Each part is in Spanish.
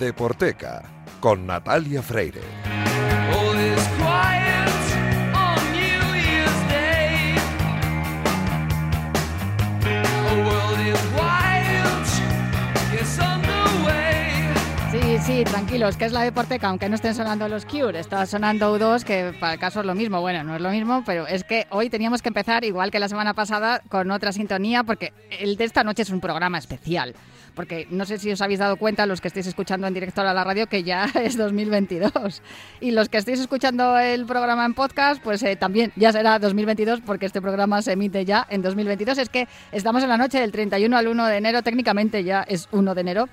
Deporteca con Natalia Freire. Sí, tranquilos, que es la Deporteca, aunque no estén sonando los Cure, está sonando U2, que para el caso es lo mismo, bueno, no es lo mismo, pero es que hoy teníamos que empezar, igual que la semana pasada, con otra sintonía, porque el de esta noche es un programa especial, porque no sé si os habéis dado cuenta, los que estéis escuchando en directo a la radio, que ya es 2022, y los que estéis escuchando el programa en podcast, pues eh, también ya será 2022, porque este programa se emite ya en 2022, es que estamos en la noche del 31 al 1 de enero, técnicamente ya es 1 de enero,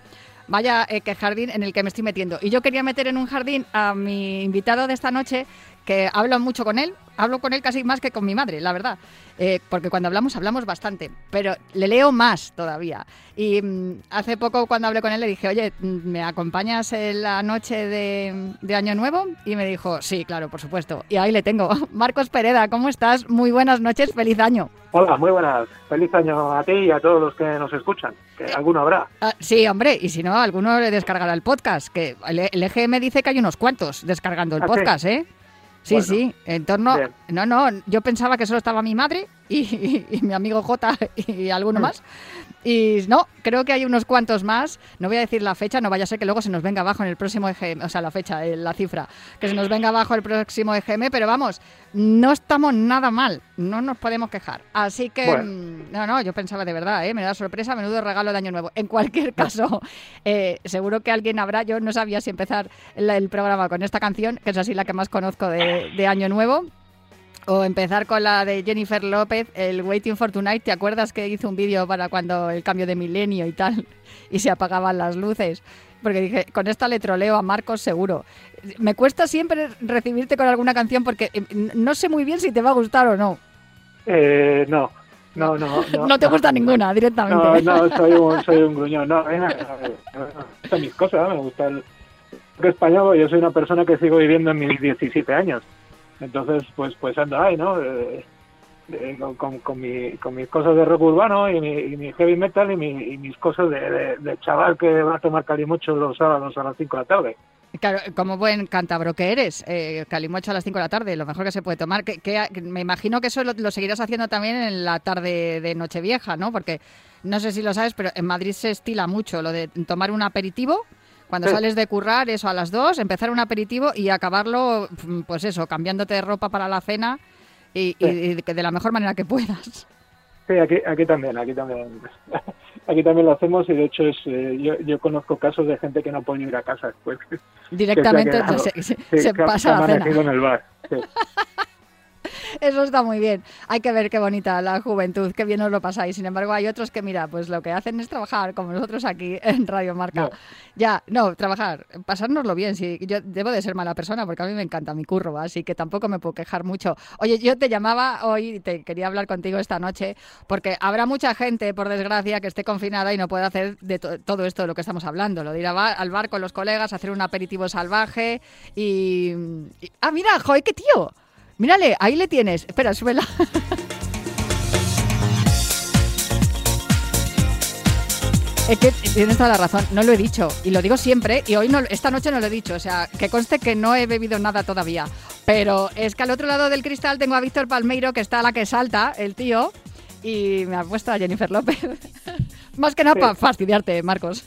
vaya eh, que jardín en el que me estoy metiendo. Y yo quería meter en un jardín a mi invitado de esta noche, que hablo mucho con él, hablo con él casi más que con mi madre, la verdad. Eh, porque cuando hablamos, hablamos bastante, pero le leo más todavía. Y mm, hace poco cuando hablé con él le dije, oye, mm, ¿me acompañas en la noche de, de Año Nuevo? Y me dijo, sí, claro, por supuesto. Y ahí le tengo. Marcos Pereda, ¿cómo estás? Muy buenas noches, feliz año. Hola, muy buenas. Feliz año a ti y a todos los que nos escuchan, que alguno habrá. Ah, sí, hombre, y si no, alguno le descargará el podcast, que el, el EGM dice que hay unos cuantos descargando el ¿Ah, sí? podcast, ¿eh? Sí, Bueno, sí, en torno... bien. No, no, yo pensaba que solo estaba mi madre y, y- y mi amigo J y alguno Mm. más. Y no, creo que hay unos cuantos más. No voy a decir la fecha, no vaya a ser que luego se nos venga abajo en el próximo EGM, o sea, la fecha, eh, la cifra, que se nos venga abajo el próximo EGM, pero vamos, no estamos nada mal, no nos podemos quejar. Así que, Bueno. mm, no, no, yo pensaba de verdad, ¿eh? me da sorpresa, menudo regalo de Año Nuevo. En cualquier caso, eh, seguro que alguien habrá, yo no sabía si empezar el, el programa con esta canción, que es así la que más conozco de, de Año Nuevo. O empezar con la de Jennifer López, el Waiting for Tonight. ¿Te acuerdas que hizo un vídeo para cuando el cambio de milenio y tal? Y se apagaban las luces. Porque dije, con esta le troleo a Marcos seguro. Me cuesta siempre recibirte con alguna canción porque eh, no sé muy bien si te va a gustar o no. Eh, no, no, no. No, No te gusta ninguna No, directamente. no, soy un, soy un gruñón. No, me, me gustan mis cosas, me gusta el español. Yo soy una persona que sigo viviendo en mis 17 años. Entonces, pues pues ando ahí, ¿no? Eh, eh, con, con, con mi, con mis cosas de rock urbano y mi, y mi heavy metal y, mi, y mis cosas de, chaval que va a tomar calimocho los sábados a las 5 de la tarde. Claro, como buen cántabro que eres, eh, calimocho a las 5 de la tarde, lo mejor que se puede tomar. Que, que- me imagino que eso lo seguirás haciendo también en la tarde de Nochevieja, ¿no? Porque no sé si lo sabes, pero en Madrid se estila mucho lo de tomar un aperitivo. Cuando Sí. sales de currar, eso a las 2, empezar un aperitivo y acabarlo, mm, pues eso, cambiándote de ropa para la cena y, y- y de, la mejor manera que puedas. Sí, aquí, aquí también, aquí también. Aquí también lo hacemos y de hecho es, eh, yo, yo conozco casos de gente que no puede ir a casa después. Directamente Que se ha quedado- se, se- pasa que ha la cena. en el bar. Sí. Eso está muy bien. Hay que ver qué bonita la juventud, qué bien os lo pasáis. Sin embargo, hay otros que, mira, pues lo que hacen es trabajar, como nosotros aquí en Radio Marca. No. Ya, no, trabajar, pasárnoslo bien. Sí, yo debo de ser mala persona porque a mí me encanta mi curro, así que tampoco me puedo quejar mucho. Oye, yo te llamaba hoy, y te quería hablar contigo esta noche, porque habrá mucha gente, por desgracia, que esté confinada y no pueda hacer de to- todo esto de lo que estamos hablando. Lo de ir bar- al bar con los colegas, hacer un aperitivo salvaje y... y- ah, mira, joder, qué tío. Mírale, ahí le tienes. Espera, súbela. Es que tienes toda la razón, no lo he dicho y lo digo siempre y hoy no, esta noche no lo he dicho, o sea, que conste que no he bebido nada todavía, pero es que al otro lado del cristal tengo a Víctor Palmeiro que está a la que salta, el tío, y me ha puesto a Jennifer López. Más que nada Sí. para fastidiarte, Marcos.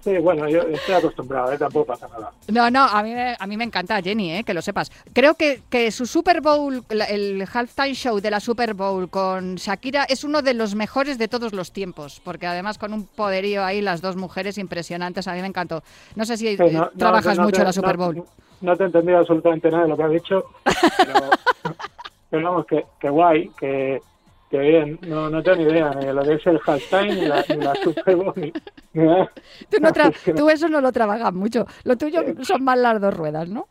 Sí, bueno, yo estoy acostumbrado, ¿eh? tampoco pasa nada. No, no, a mí, me- a mí me encanta Jenny, eh, que lo sepas. Creo que, que su Super Bowl, el halftime show de la Super Bowl con Shakira es uno de los mejores de todos los tiempos, porque además con un poderío ahí, las dos mujeres impresionantes, a mí me encantó. No sé si Sí, no- no- trabajas no mucho te- en la Super Bowl. No, te he entendido absolutamente nada de lo que has dicho, pero, pero vamos, que, que guay, que, que bien. No, no tengo ni idea ni de lo que es el halftime, ni la, ni la Super Bowl. Tú, no tra- eso no lo trabajas mucho. Lo tuyo son más las dos ruedas, ¿no?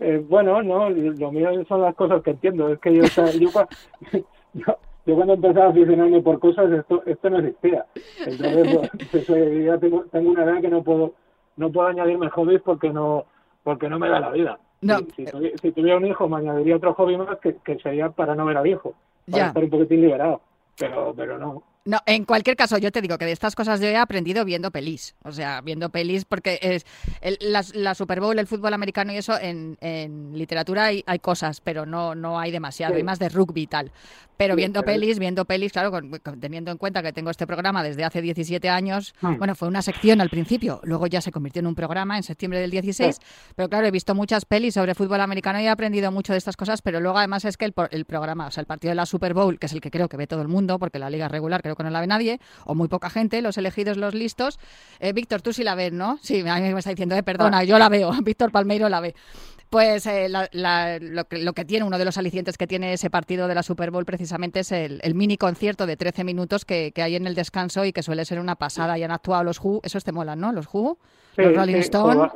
Eh, bueno, no, lo mío son las cosas que entiendo. Es que yo, o sea, yo, cua- yo, yo cuando empezaba a aficionarme por cosas, esto, esto no existía. Entonces, pues, eh, ya tengo, tengo una edad que no puedo no puedo añadirme hobbies porque no porque no me da la vida. No. Si, si tuvi- si tuviera un hijo, me añadiría otro hobby más que, que sería para no ver al hijo, para Ya. estar un poquitín liberado. Pero, pero no. No, en cualquier caso, yo te digo que de estas cosas yo he aprendido viendo pelis. O sea, viendo pelis, porque es la, Super Bowl, el fútbol americano y eso, en, literatura hay, cosas, pero no, no hay demasiado. Hay más de rugby y tal. Pero viendo pelis, viendo pelis, claro, teniendo en cuenta que tengo este programa desde hace 17 años, hmm. bueno, fue una sección al principio, luego ya se convirtió en un programa en septiembre del 16, pero claro, he visto muchas pelis sobre fútbol americano y he aprendido mucho de estas cosas, pero luego además es que el, el programa, o sea, el partido de la Super Bowl, que es el que creo que ve todo el mundo, porque la liga regular creo que no la ve nadie, o muy poca gente, los elegidos, los listos. Eh, Víctor, tú sí la ves, ¿no? Sí, a mí me está diciendo, eh, perdona, ah. yo la veo, Víctor Palmeiro la ve. Pues eh, lo, que, tiene, uno de los alicientes que tiene ese partido de la Super Bowl precisamente es el, mini concierto de 13 minutos que, hay en el descanso y que suele ser una pasada. Y han actuado los Who, esos te molan, ¿no? Los Who, los Rolling Stones.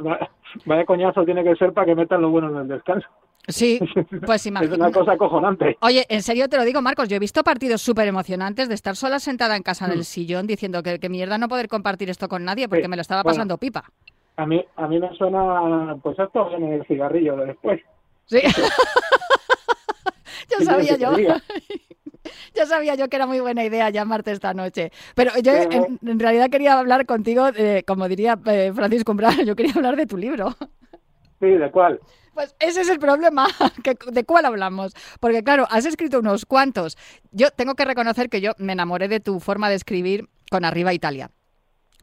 Vaya coñazo tiene que ser para que metan lo bueno en el descanso. Sí, pues imagínate. es una cosa acojonante. Oye, en serio te lo digo, Marcos, yo he visto partidos súper emocionantes de estar sola sentada en casa en el mm. sillón diciendo que, que mierda no poder compartir esto con nadie porque me lo estaba pasando pipa. A mí, a mí me suena, pues esto en el cigarrillo de después. Sí. ya sabía yo. ya sabía yo que era muy buena idea llamarte esta noche. Pero yo en, realidad quería hablar contigo, como diría eh, Francisco Umbral, yo quería hablar de tu libro. Sí, ¿de cuál? Pues ese es el problema, ¿de cuál hablamos? Porque claro, has escrito unos cuantos. Yo tengo que reconocer que yo me enamoré de tu forma de escribir con Arriba Italia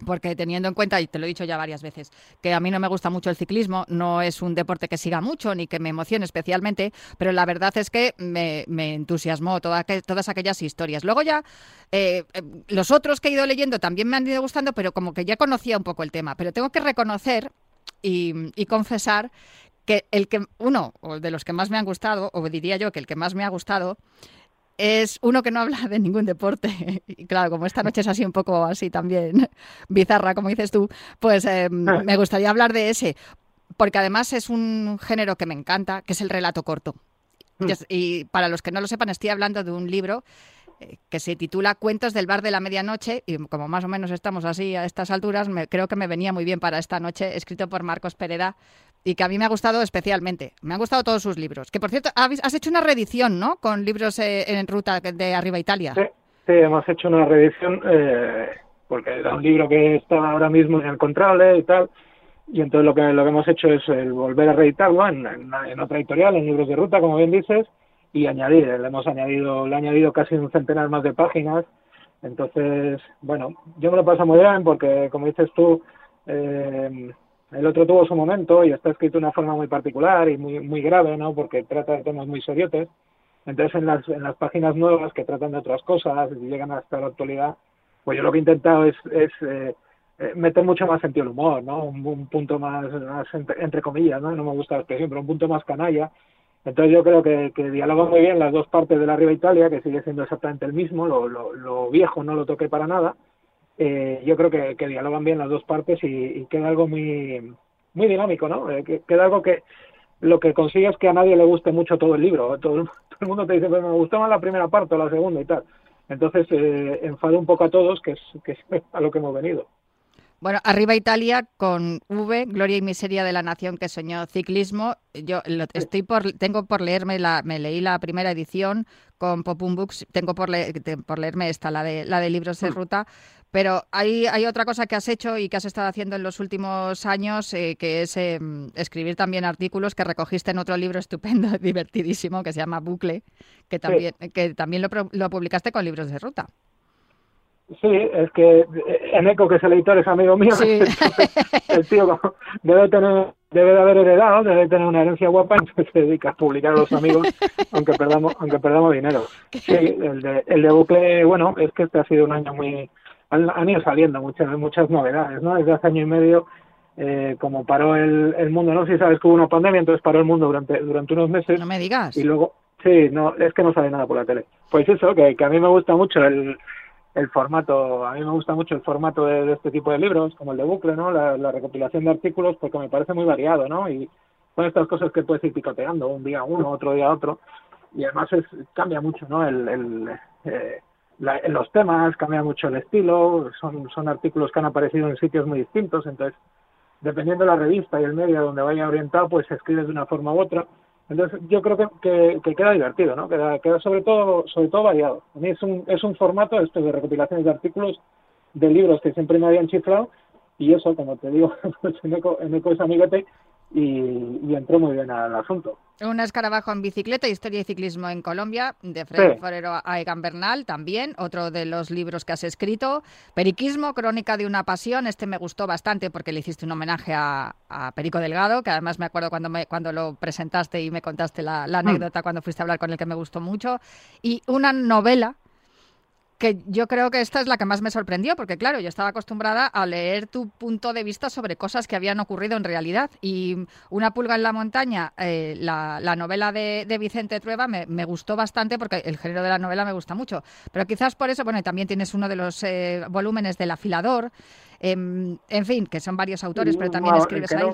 porque teniendo en cuenta, y te lo he dicho ya varias veces, que a mí no me gusta mucho el ciclismo, no es un deporte que siga mucho ni que me emocione especialmente, pero la verdad es que me, entusiasmó todas aquellas historias. Luego ya, eh, eh, los otros que he ido leyendo también me han ido gustando, pero como que ya conocía un poco el tema. Pero tengo que reconocer y, y confesar que el que, uno de los que más me han gustado, o diría yo que el que más me ha gustado, es uno que no habla de ningún deporte. Y claro, como esta noche es así un poco así también bizarra, como dices tú, pues em, ah. me gustaría hablar de ese, porque además es un género que me encanta, que es el relato corto. Mm. Y para los que no lo sepan, estoy hablando de un libro que se titula Cuentos del bar de la medianoche y como más o menos estamos así a estas alturas, me, creo que me venía muy bien para esta noche, escrito por Marcos Pereda y que a mí me ha gustado especialmente. Me han gustado todos sus libros. Que por cierto, has hecho una reedición, ¿no? Con libros eh, en ruta de Arriba Italia. Sí, hemos hecho una reedición eh, porque era un libro que estaba ahora mismo inencontrable y tal. Y entonces lo que, lo que hemos hecho es el volver a reeditarlo en, en, otra editorial, en libros de ruta, como bien dices, y añadir. Le hemos añadido, le he añadido casi un centenar más de páginas. Entonces, bueno, yo me lo paso muy bien porque, como dices tú, eh, el otro tuvo su momento y está escrito de una forma muy particular y muy, muy grave, ¿no? Porque trata de temas muy seriotes. Entonces, en las, en las páginas nuevas que tratan de otras cosas y llegan hasta la actualidad, pues yo lo que he intentado es, es eh, meter mucho más sentido el humor, ¿no? Un, punto más, entre, comillas, ¿no? No me gusta la expresión, pero un punto más canalla. Entonces yo creo que, que dialogan muy bien las dos partes de la Riva Italia, que sigue siendo exactamente el mismo, lo, lo, lo viejo no lo toqué para nada, eh, yo creo que, dialogan bien las dos partes y, queda algo muy muy dinámico, ¿no? Eh, que, queda algo que lo que consigue es que a nadie le guste mucho todo el libro. Todo, el mundo te dice, pues me gustó más la primera parte o la segunda y tal. Entonces, eh, enfado un poco a todos, que es, que es a lo que hemos venido. Bueno, arriba Italia con V, Gloria y Miseria de la Nación que soñó ciclismo. Yo estoy por, tengo por leerme la, me leí la primera edición con Popum Books, tengo por, por leerme esta, la de, la de libros de mm. ruta, pero hay, hay otra cosa que has hecho y que has estado haciendo en los últimos años, eh, que es em, escribir también artículos que recogiste en otro libro estupendo, divertidísimo, que se llama Bucle, que también, que también lo, lo, publicaste con libros de ruta. Sí, es que Eneco, que es el editor, es amigo mío. el tío debe tener debe de haber heredado, debe tener una herencia guapa, entonces se dedica a publicar a los amigos, aunque perdamos, aunque perdamos dinero. Sí, el de, el de bucle, bueno, es que este ha sido un año muy, han, ido saliendo muchas muchas novedades, ¿no? Desde hace año y medio, eh, como paró el, el mundo, no sé si sabes que hubo una pandemia, entonces paró el mundo durante, durante unos meses. No me digas. Y luego, sí, no, es que no sale nada por la tele. Pues eso, que, que a mí me gusta mucho el, el formato, a mí me gusta mucho el formato de, este tipo de libros, como el de Bucle, ¿no? La, recopilación de artículos, porque me parece muy variado, ¿no? Y son estas cosas que puedes ir picoteando, un día uno, otro día otro, y además es, cambia mucho, ¿no? El, el eh, en los temas, cambia mucho el estilo, son, son artículos que han aparecido en sitios muy distintos, entonces, dependiendo de la revista y el medio donde vaya orientado, pues se escribe de una forma u otra. Entonces yo creo que, que, queda divertido, ¿no? Queda, queda sobre todo sobre todo variado. A mí es un, es un formato de recopilaciones de artículos de libros que siempre me habían chiflado y eso, como te digo, pues en eco, en eco es amiguete y, entró muy bien al asunto. Un escarabajo en bicicleta, Historia y Ciclismo en Colombia, de Fred Forero a Egan Bernal, también, otro de los libros que has escrito. Periquismo, Crónica de una Pasión, este me gustó bastante porque le hiciste un homenaje a, Perico Delgado, que además me acuerdo cuando, me, cuando lo presentaste y me contaste la, la mm. anécdota cuando fuiste a hablar con él que me gustó mucho. Y una novela que yo creo que esta es la que más me sorprendió, porque claro, yo estaba acostumbrada a leer tu punto de vista sobre cosas que habían ocurrido en realidad. Y Una pulga en la montaña, eh, la, novela de, Vicente Trueba, me, gustó bastante porque el género de la novela me gusta mucho. Pero quizás por eso, bueno, también tienes uno de los eh, volúmenes del afilador, em, en fin, que son varios autores, pero también escribes ahí.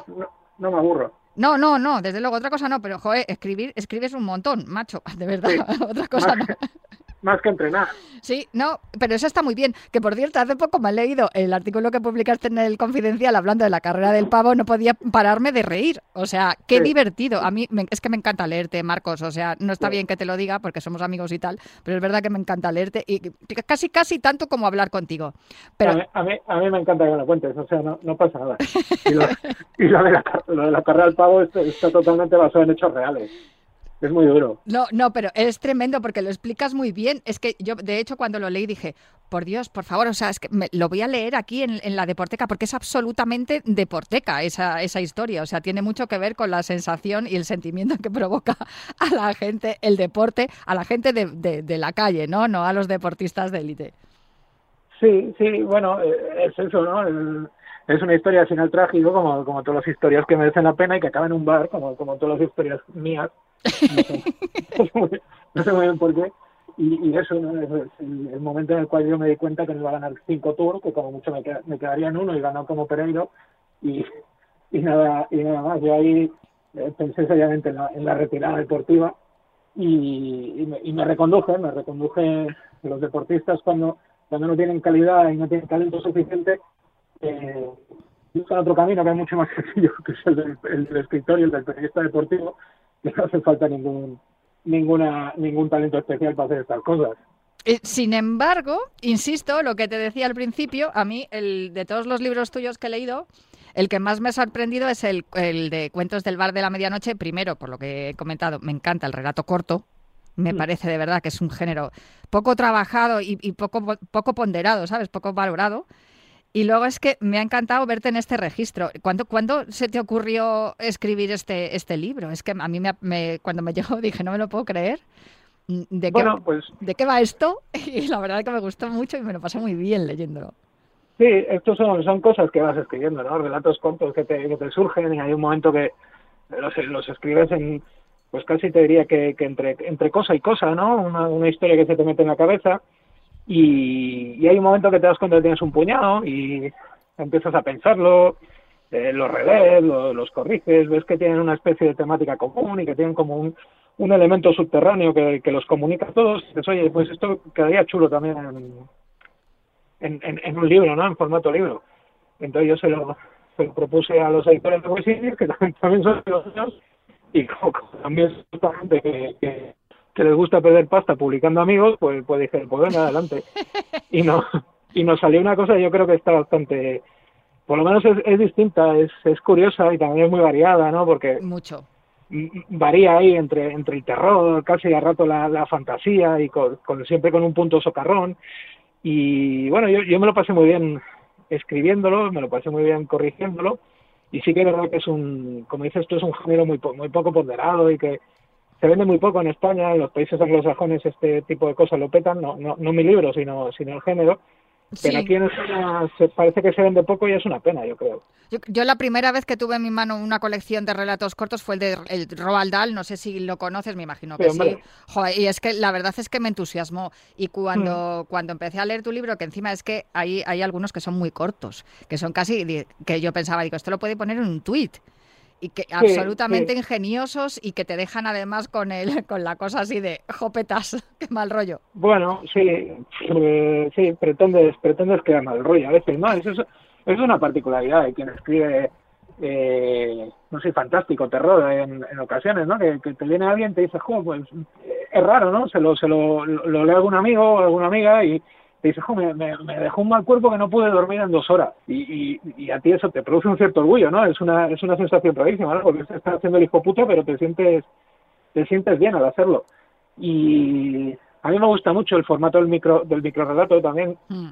No, me aburro. No, no, no, desde luego, otra cosa no, pero joder, escribir, escribes un montón, macho, de verdad, otra cosa no más que entrenar. Sí, no, pero eso está muy bien. Que por cierto, hace poco me he leído el artículo que publicaste en el Confidencial hablando de la carrera del pavo, no podía pararme de reír. O sea, qué divertido. A mí es que me encanta leerte, Marcos. O sea, no está bien que te lo diga porque somos amigos y tal, pero es verdad que me encanta leerte y casi, casi tanto como hablar contigo. Pero... A, mí, a, mí, me encanta que me lo cuentes, o sea, no, pasa nada. Y, lo, de, la, de la carrera del pavo está totalmente basado en hechos reales es muy duro. No, no, pero es tremendo porque lo explicas muy bien. Es que yo, de hecho, cuando lo leí dije, por Dios, por favor, o sea, es que lo voy a leer aquí en, la Deporteca porque es absolutamente deporteca esa, esa historia. O sea, tiene mucho que ver con la sensación y el sentimiento que provoca a la gente el deporte, a la gente de, de, la calle, ¿no? No a los deportistas de élite. Sí, sí, bueno, eh, es eso, ¿no? Es una historia al final trágico, como, como todas las historias que merecen la pena y que acaban en un bar, como, como todas las historias mías no sé, muy bien por qué. Y, eso ¿no? es el, momento en el cual yo me di cuenta que no iba a ganar cinco tours, que como mucho me, me quedaría en uno y ganó como Pereiro. Y, y, nada, y nada más. Yo ahí eh, pensé seriamente en la, en la retirada deportiva y, me, y me reconduje, me reconduje los deportistas cuando, cuando no tienen calidad y no tienen talento suficiente. Eh, buscan otro camino que es mucho más sencillo, que es el del, el del escritor y el del periodista deportivo, que no hace falta ningún ninguna ningún talento especial para hacer estas cosas. Eh, sin embargo, insisto, lo que te decía al principio, a mí, el de todos los libros tuyos que he leído, el que más me ha sorprendido es el, el de Cuentos del Bar de la Medianoche. Primero, por lo que he comentado, me encanta el relato corto. Me mm. parece de verdad que es un género poco trabajado y, y poco, poco ponderado, ¿sabes? Poco valorado. Y luego es que me ha encantado verte en este registro. ¿Cuándo, ¿cuándo se te ocurrió escribir este, este libro? Es que a mí me, cuando me llegó dije, no me lo puedo creer. ¿De qué, pues, ¿De qué va esto? Y la verdad es que me gustó mucho y me lo pasé muy bien leyéndolo. Sí, estos son, son cosas que vas escribiendo, ¿no? Relatos cortos que te, que te surgen y hay un momento que los, los escribes en, pues casi te diría que, que entre, entre cosa y cosa, ¿no? Una, una historia que se te mete en la cabeza y, hay un momento que te das cuenta que tienes un puñado y empiezas a pensarlo, eh, los relees, los corriges, ves que tienen una especie de temática común y que tienen como un, un elemento subterráneo que, que los comunica a todos. Y dices, oye, pues esto quedaría chulo también en, en, un libro, ¿no? En formato libro. Entonces yo se lo, se lo propuse a los editores de Westinghouse, que también, también son los y como, también es gente que que les gusta perder pasta publicando amigos, pues, pues dije, pues venga, adelante. Y, no, y nos salió una cosa, yo creo que está bastante, por lo menos es, es distinta, es, es curiosa y también es muy variada, ¿no? Porque... Mucho varía ahí entre entre el terror, casi a rato la, la fantasía y con, siempre con un punto socarrón. Y bueno, yo, yo me lo pasé muy bien escribiéndolo, me lo pasé muy bien corrigiéndolo. Y sí que es verdad que es un, como dices tú, es un género muy, muy poco ponderado y que se vende muy poco en España, en los países anglosajones este tipo de cosas lo petan, no, no, no mi libro, sino, sino el género. Pero aquí en España se, parece que se vende poco y es una pena, yo creo. Yo, la primera vez que tuve en mi mano una colección de relatos cortos fue el de el Roald Dahl, no sé si lo conoces, me imagino que sí. y es que la verdad es que me entusiasmó. Y cuando, mm. cuando empecé a leer tu libro, que encima es que hay, hay algunos que son muy cortos, que son casi, que yo pensaba, digo, esto lo puede poner en un tuit y que absolutamente ingeniosos y que te dejan además con el con la cosa así de jopetas, qué mal rollo. Bueno, sí, eh, sí, pretendes pretendes que mal rollo a veces, no, eso es, es una particularidad de quien escribe eh, no sé, fantástico, terror en, ocasiones, ¿no? Que, te viene alguien y te dice, jo, pues es raro, ¿no? Se lo, se lo, lo, lee algún amigo o alguna amiga y te dice, jo, me, me, dejó un mal cuerpo que no pude dormir en dos horas. Y, y, a ti eso te produce un cierto orgullo, ¿no? Es una, es una sensación rarísima, ¿no? Porque estás haciendo el hijo puta, pero te sientes, te sientes bien al hacerlo. Y a mí me gusta mucho el formato del micro, del microrelato también. Mm.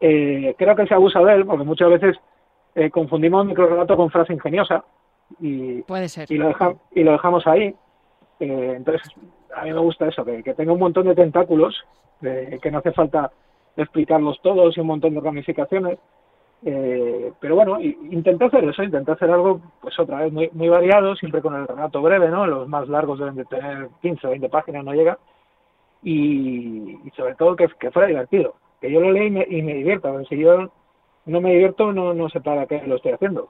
Eh, creo que se abusa de él, porque muchas veces eh, confundimos microrelato con frase ingeniosa y, Puede ser. y, lo, y lo dejamos ahí. Eh, entonces, a mí me gusta eso, que, tenga un montón de tentáculos, que no hace falta explicarlos todos y un montón de ramificaciones. Eh, pero bueno, intenté hacer eso, intenté hacer algo, pues otra vez, muy, muy variado, siempre con el relato breve, ¿no? Los más largos deben de tener 15 o 20 páginas, no llega. Y, sobre todo que, que fuera divertido, que yo lo lea y me, y me divierta, porque si yo no me divierto, no, no sé para qué lo estoy haciendo.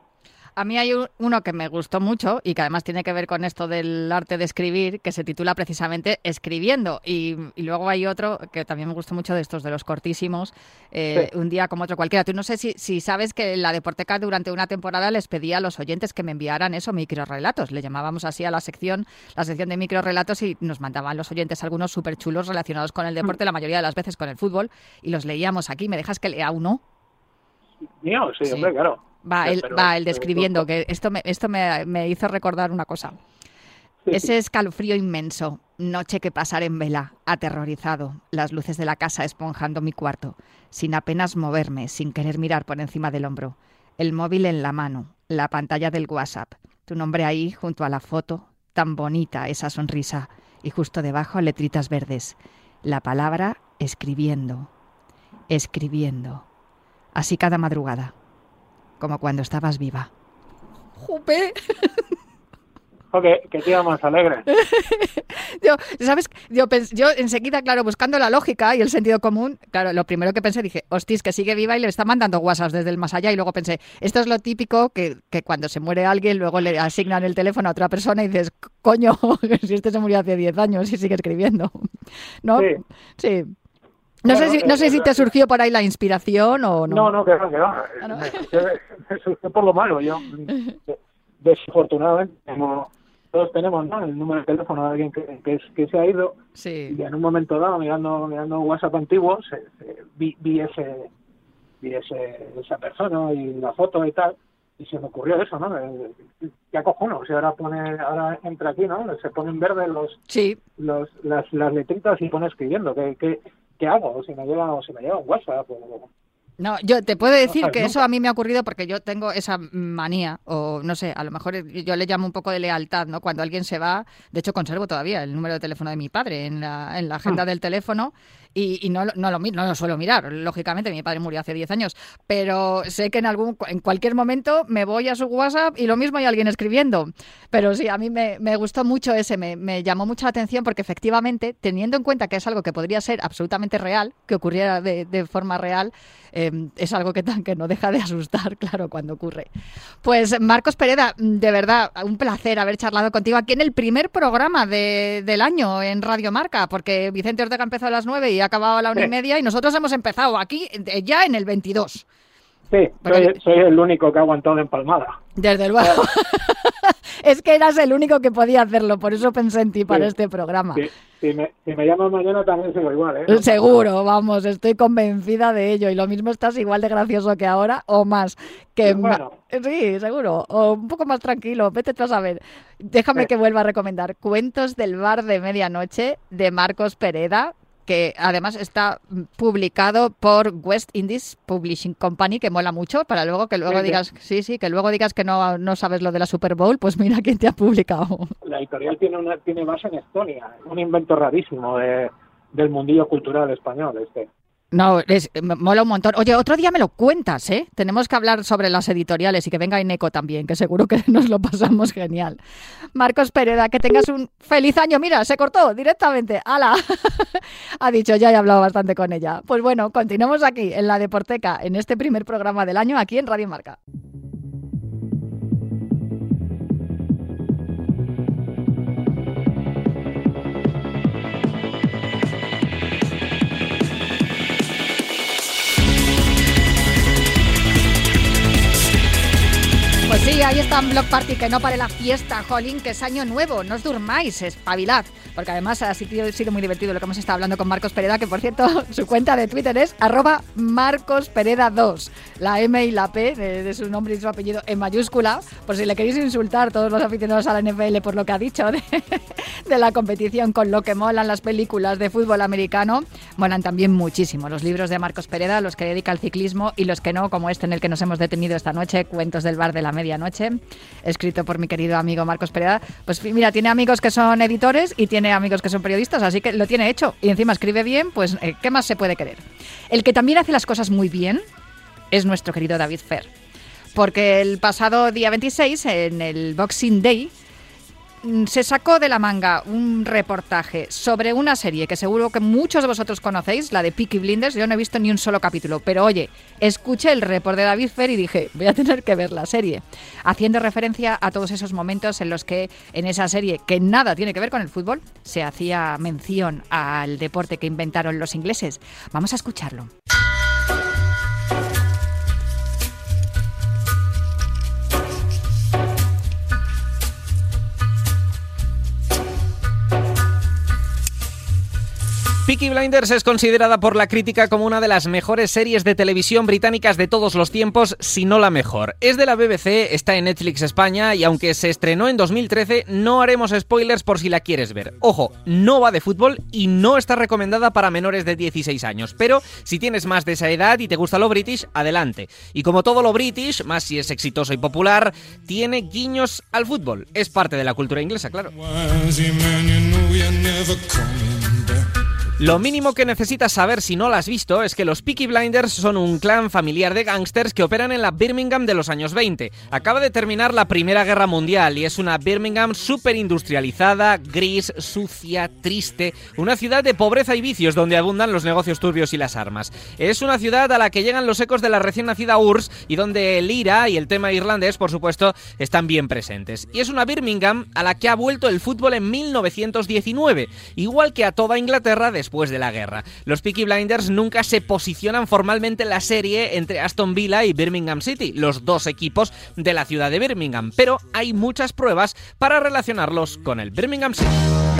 A mí hay uno que me gustó mucho y que además tiene que ver con esto del arte de escribir, que se titula precisamente Escribiendo. Y, luego hay otro que también me gustó mucho de estos, de los cortísimos, eh, un día como otro cualquiera. Tú no sé si, si sabes que la Deporteca durante una temporada les pedía a los oyentes que me enviaran eso, microrelatos. Le llamábamos así a la sección, la sección de microrelatos y nos mandaban los oyentes algunos súper chulos relacionados con el deporte, mm. la mayoría de las veces con el fútbol, y los leíamos aquí. ¿Me dejas que lea uno? Mío, sí, hombre, claro. Va, el, va, el describiendo, que esto, me, esto me, hizo recordar una cosa. Ese escalofrío inmenso, noche que pasar en vela, aterrorizado, las luces de la casa esponjando mi cuarto, sin apenas moverme, sin querer mirar por encima del hombro, el móvil en la mano, la pantalla del WhatsApp, tu nombre ahí junto a la foto, tan bonita esa sonrisa, y justo debajo letritas verdes, la palabra escribiendo, escribiendo, así cada madrugada como cuando estabas viva. ¡Jupe! que, que tía más alegre. yo, ¿sabes? Yo, yo, enseguida, claro, buscando la lógica y el sentido común, claro, lo primero que pensé, dije, hostis, que sigue viva y le está mandando WhatsApp desde el más allá. Y luego pensé, esto es lo típico que, que cuando se muere alguien, luego le asignan el teléfono a otra persona y dices, coño, si este se murió hace 10 años y sigue escribiendo. ¿No? Sí. sí. No sé, si, no sé si te surgió por ahí la inspiración o no. No, no, que no, que no. Ah, me, surgió por lo malo. Yo, desafortunadamente, como todos tenemos ¿no? el número de teléfono de alguien que, que, que se ha ido, sí. y en un momento dado, mirando, mirando WhatsApp antiguo, vi, vi, ese, vi ese, esa persona y la foto y tal, y se me ocurrió eso, ¿no? ¿Qué acojono? Si ahora pone, ahora entra aquí, ¿no? Se ponen verdes los, sí. los, las, las letritas y pone escribiendo. ¿Qué, qué, ¿qué hago? Si me llega, si me llega un WhatsApp no, yo te puedo decir que eso a mí me ha ocurrido porque yo tengo esa manía, o no sé, a lo mejor yo le llamo un poco de lealtad, ¿no? Cuando alguien se va, de hecho conservo todavía el número de teléfono de mi padre en la, en la agenda ah. del teléfono y, no, no, lo, no lo suelo mirar. Lógicamente, mi padre murió hace 10 años, pero sé que en algún en cualquier momento me voy a su WhatsApp y lo mismo hay alguien escribiendo. Pero sí, a mí me, gustó mucho ese, me, me, llamó mucha atención porque efectivamente, teniendo en cuenta que es algo que podría ser absolutamente real, que ocurriera de, de forma real, em, es algo que, que no deja de asustar, claro, cuando ocurre. Pues Marcos Pereda, de verdad, un placer haber charlado contigo aquí en el primer programa de, del año en Radio Marca, porque Vicente Ortega empezó a las 9 y acabado a la una y media y nosotros hemos empezado aquí eh, ya en el 22. Sí, soy, el único que ha aguantado de empalmada. Desde luego. es que eras el único que podía hacerlo, por eso pensé en ti para este programa. Si, me, si me llamas mañana también sigo igual, ¿eh? Seguro, vamos, estoy convencida de ello. Y lo mismo estás igual de gracioso que ahora o más. Que sí, seguro. O un poco más tranquilo. Vete tú a saber. Déjame que vuelva a recomendar Cuentos del Bar de Medianoche de Marcos Pereda, que además está publicado por West Indies Publishing Company, que mola mucho, para luego que luego digas, sí, sí, que luego digas que no, no sabes lo de la Super Bowl, pues mira quién te ha publicado. La editorial tiene una, tiene base en Estonia, un invento rarísimo de, del mundillo cultural español este. No, es, mola un montón. Oye, otro día me lo cuentas, ¿eh? Tenemos que hablar sobre las editoriales y que venga Ineco también, que seguro que nos lo pasamos genial. Marcos Pereda, que tengas un feliz año. Mira, se cortó directamente. ¡Hala! ha dicho, ya he hablado bastante con ella. Pues bueno, continuamos aquí en la Deporteca, en este primer programa del año, aquí en Radio Marca. Sí, ahí está en Block Party, que no pare la fiesta, Jolín, que es año nuevo, no os durmáis, espabilad. Porque además ha sido muy divertido lo que hemos estado hablando con Marcos Pereda, que por cierto, su cuenta de Twitter es arroba marcospereda2. La M y la P de, su nombre y su apellido en mayúscula, por si le queréis insultar todos los aficionados a la NFL por lo que ha dicho de, la competición, con lo que molan las películas de fútbol americano, molan también muchísimo los libros de Marcos Pereda, los que dedica al ciclismo y los que no, como este en el que nos hemos detenido esta noche, Cuentos del Bar de la Media noche, escrito por mi querido amigo Marcos Pereda. Pues mira, tiene amigos que son editores y tiene amigos que son periodistas, así que lo tiene hecho. Y encima escribe bien, pues eh, ¿qué más se puede querer? El que también hace las cosas muy bien es nuestro querido David Fer. Porque el pasado día 26, en el Boxing Day, se sacó de la manga un reportaje sobre una serie que seguro que muchos de vosotros conocéis, la de Peaky Blinders. Yo no he visto ni un solo capítulo, pero oye, escuché el report de David Fer y dije, voy a tener que ver la serie. Haciendo referencia a todos esos momentos en los que en esa serie, que nada tiene que ver con el fútbol, se hacía mención al deporte que inventaron los ingleses. Vamos a escucharlo. Peaky Blinders es considerada por la crítica como una de las mejores series de televisión británicas de todos los tiempos, si no la mejor. Es de la BBC, está en Netflix España y aunque se estrenó en 2013, no haremos spoilers por si la quieres ver. Ojo, no va de fútbol y no está recomendada para menores de 16 años, pero si tienes más de esa edad y te gusta lo british, adelante. Y como todo lo british, más si es exitoso y popular, tiene guiños al fútbol. Es parte de la cultura inglesa, claro. Lo mínimo que necesitas saber si no la has visto es que los Peaky Blinders son un clan familiar de gángsters que operan en la Birmingham de los años 20. Acaba de terminar la Primera Guerra Mundial y es una Birmingham súper industrializada, gris, sucia, triste, una ciudad de pobreza y vicios donde abundan los negocios turbios y las armas. Es una ciudad a la que llegan los ecos de la recién nacida URSS y donde el IRA y el tema irlandés, por supuesto, están bien presentes. Y es una Birmingham a la que ha vuelto el fútbol en 1919, igual que a toda Inglaterra de después de la guerra. Los Peaky Blinders nunca se posicionan formalmente en la serie entre Aston Villa y Birmingham City, los dos equipos de la ciudad de Birmingham, pero hay muchas pruebas para relacionarlos con el Birmingham City.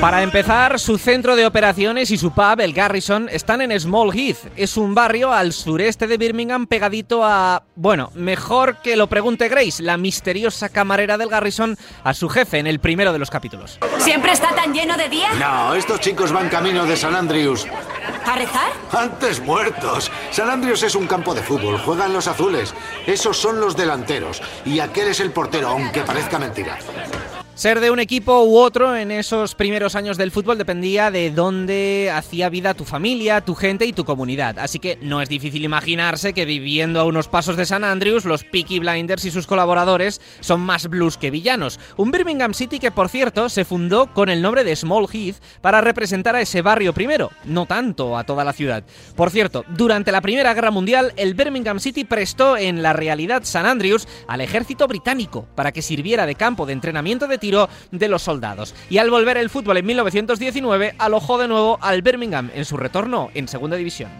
Para empezar, su centro de operaciones y su pub, el Garrison, están en Small Heath. Es un barrio al sureste de Birmingham pegadito a... Bueno, mejor que lo pregunte Grace, la misteriosa camarera del Garrison, a su jefe en el primero de los capítulos. ¿Siempre está tan lleno de día? No, estos chicos van camino de San Andrews. ¿A rezar? Antes muertos. San Andrews es un campo de fútbol, juegan los azules. Esos son los delanteros. Y aquel es el portero, aunque parezca mentira. Ser de un equipo u otro en esos primeros años del fútbol dependía de dónde hacía vida tu familia, tu gente y tu comunidad. Así que no es difícil imaginarse que viviendo a unos pasos de San Andrews, los Peaky Blinders y sus colaboradores son más blues que villanos. Un Birmingham City que, por cierto, se fundó con el nombre de Small Heath para representar a ese barrio primero, no tanto a toda la ciudad. Por cierto, durante la Primera Guerra Mundial, el Birmingham City prestó en la realidad San Andrews al ejército británico para que sirviera de campo de entrenamiento de tiro de los soldados. Y al volver el fútbol en 1919, alojó de nuevo al Birmingham en su retorno en Segunda División.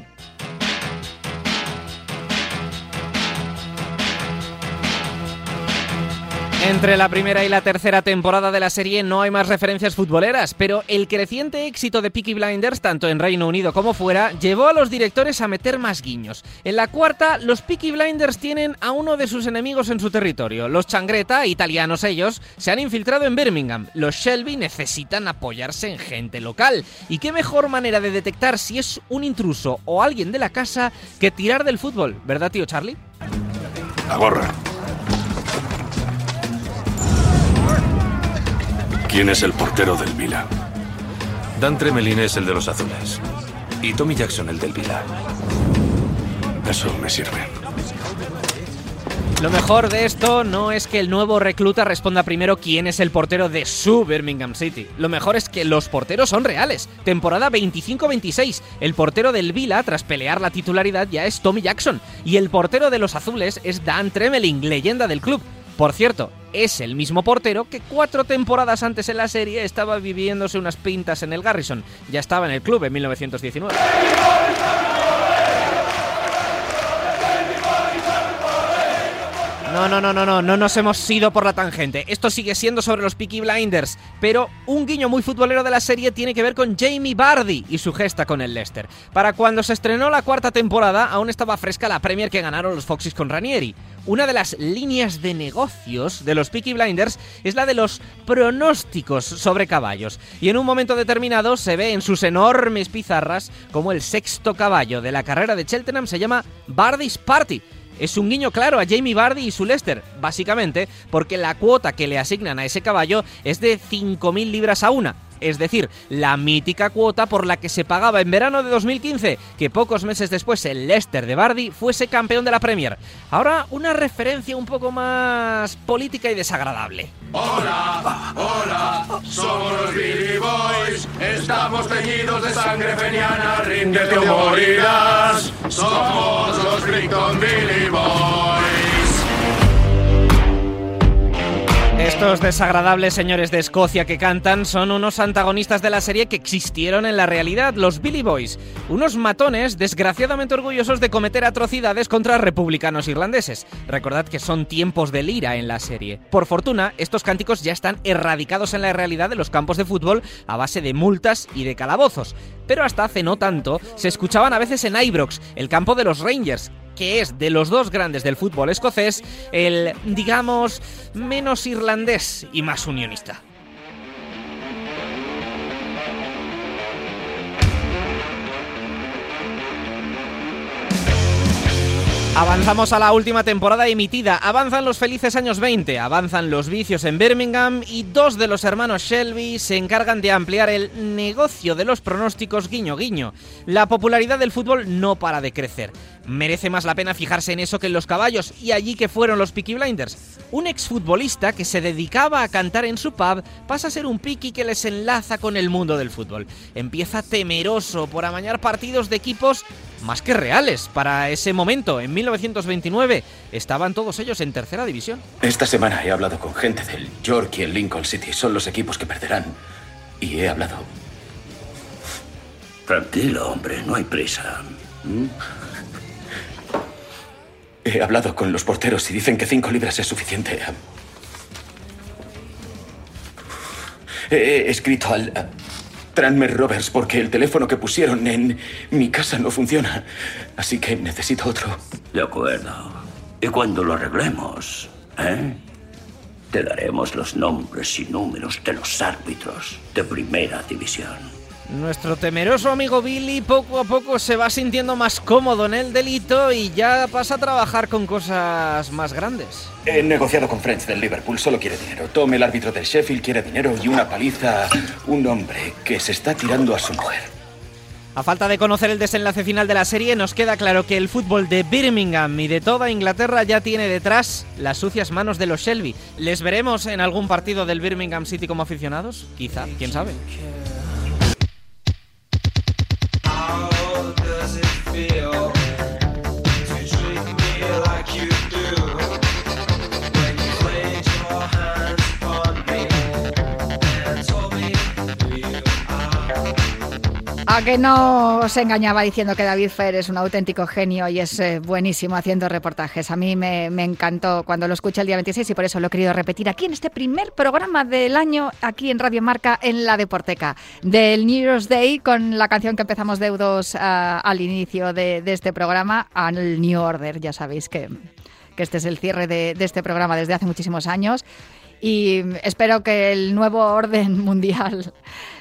Entre la primera y la tercera temporada de la serie no hay más referencias futboleras, pero el creciente éxito de Peaky Blinders, tanto en Reino Unido como fuera, llevó a los directores a meter más guiños. En la cuarta, los Peaky Blinders tienen a uno de sus enemigos en su territorio. Los Changreta, italianos ellos, se han infiltrado en Birmingham. Los Shelby necesitan apoyarse en gente local. ¿Y qué mejor manera de detectar si es un intruso o alguien de la casa que tirar del fútbol, ¿verdad, tío Charlie? La gorra. ¿Quién es el portero del Vila? Dan Tremelin es el de los azules. Y Tommy Jackson el del Vila. Eso me sirve. Lo mejor de esto no es que el nuevo recluta responda primero quién es el portero de su Birmingham City. Lo mejor es que los porteros son reales. Temporada 25-26. El portero del Vila, tras pelear la titularidad, ya es Tommy Jackson. Y el portero de los azules es Dan Tremelin, leyenda del club. Por cierto, es el mismo portero que cuatro temporadas antes en la serie estaba viviéndose unas pintas en el Garrison. Ya estaba en el club en 1919. No, no, no, no, no, no nos hemos ido por la tangente. Esto sigue siendo sobre los Peaky Blinders, pero un guiño muy futbolero de la serie tiene que ver con Jamie Vardy y su gesta con el Leicester. Para cuando se estrenó la cuarta temporada, aún estaba fresca la Premier que ganaron los Foxes con Ranieri. Una de las líneas de negocios de los Peaky Blinders es la de los pronósticos sobre caballos. Y en un momento determinado se ve en sus enormes pizarras como el sexto caballo de la carrera de Cheltenham se llama Vardy's Party es un guiño claro a Jamie Vardy y su Leicester, básicamente porque la cuota que le asignan a ese caballo es de 5.000 libras a una es decir, la mítica cuota por la que se pagaba en verano de 2015 que pocos meses después el Leicester de Bardi fuese campeón de la Premier. Ahora una referencia un poco más política y desagradable. Hola, hola, somos los Billy Boys, estamos teñidos de sangre feniana, ríndete o morirás, somos los Brickton Billy Boys. Estos desagradables señores de Escocia que cantan son unos antagonistas de la serie que existieron en la realidad, los Billy Boys, unos matones desgraciadamente orgullosos de cometer atrocidades contra republicanos irlandeses. Recordad que son tiempos de lira en la serie. Por fortuna, estos cánticos ya están erradicados en la realidad de los campos de fútbol a base de multas y de calabozos. Pero hasta hace no tanto se escuchaban a veces en Ibrox, el campo de los Rangers, que es de los dos grandes del fútbol escocés, el, digamos, menos irlandés y más unionista. Avanzamos a la última temporada emitida, avanzan los felices años 20, avanzan los vicios en Birmingham y dos de los hermanos Shelby se encargan de ampliar el negocio de los pronósticos guiño guiño. La popularidad del fútbol no para de crecer. Merece más la pena fijarse en eso que en los caballos y allí que fueron los Peaky Blinders. Un exfutbolista que se dedicaba a cantar en su pub pasa a ser un Peaky que les enlaza con el mundo del fútbol. Empieza temeroso por amañar partidos de equipos más que reales. Para ese momento, en 1929, estaban todos ellos en tercera división. Esta semana he hablado con gente del York y el Lincoln City. Son los equipos que perderán. Y he hablado. Tranquilo, hombre, no hay prisa. ¿Mm? He hablado con los porteros y dicen que cinco libras es suficiente. He escrito al Tranmer Roberts porque el teléfono que pusieron en mi casa no funciona. Así que necesito otro. De acuerdo. Y cuando lo arreglemos, ¿eh? Te daremos los nombres y números de los árbitros de primera división. Nuestro temeroso amigo Billy poco a poco se va sintiendo más cómodo en el delito y ya pasa a trabajar con cosas más grandes. He negociado con French del Liverpool, solo quiere dinero. Tom, el árbitro del Sheffield, quiere dinero y una paliza. Un hombre que se está tirando a su mujer. A falta de conocer el desenlace final de la serie, nos queda claro que el fútbol de Birmingham y de toda Inglaterra ya tiene detrás las sucias manos de los Shelby. ¿Les veremos en algún partido del Birmingham City como aficionados? Quizá, quién sabe. feel. Que no se engañaba diciendo que David Fer es un auténtico genio y es eh, buenísimo haciendo reportajes. A mí me, encantó cuando lo escuché el día 26 y por eso lo he querido repetir aquí en este primer programa del año, aquí en Radio Marca, en la Deporteca, del New Year's Day, con la canción que empezamos deudos ah, al inicio de, este programa, al New Order. Ya sabéis que, este es el cierre de este programa desde hace muchísimos años y espero que el nuevo orden mundial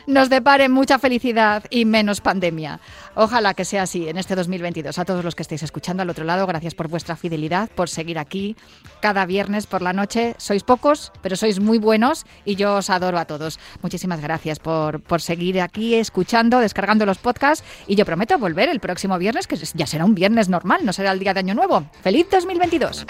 nos depare mucha felicidad y menos pandemia. Ojalá que sea así en este 2022. A todos los que estéis escuchando al otro lado, gracias por vuestra fidelidad, por seguir aquí cada viernes por la noche. Sois pocos, pero sois muy buenos y yo os adoro a todos. Muchísimas gracias por, por seguir aquí escuchando, descargando los podcasts y yo prometo volver el próximo viernes, que ya será un viernes normal, no será el día de Año Nuevo. ¡Feliz 2022!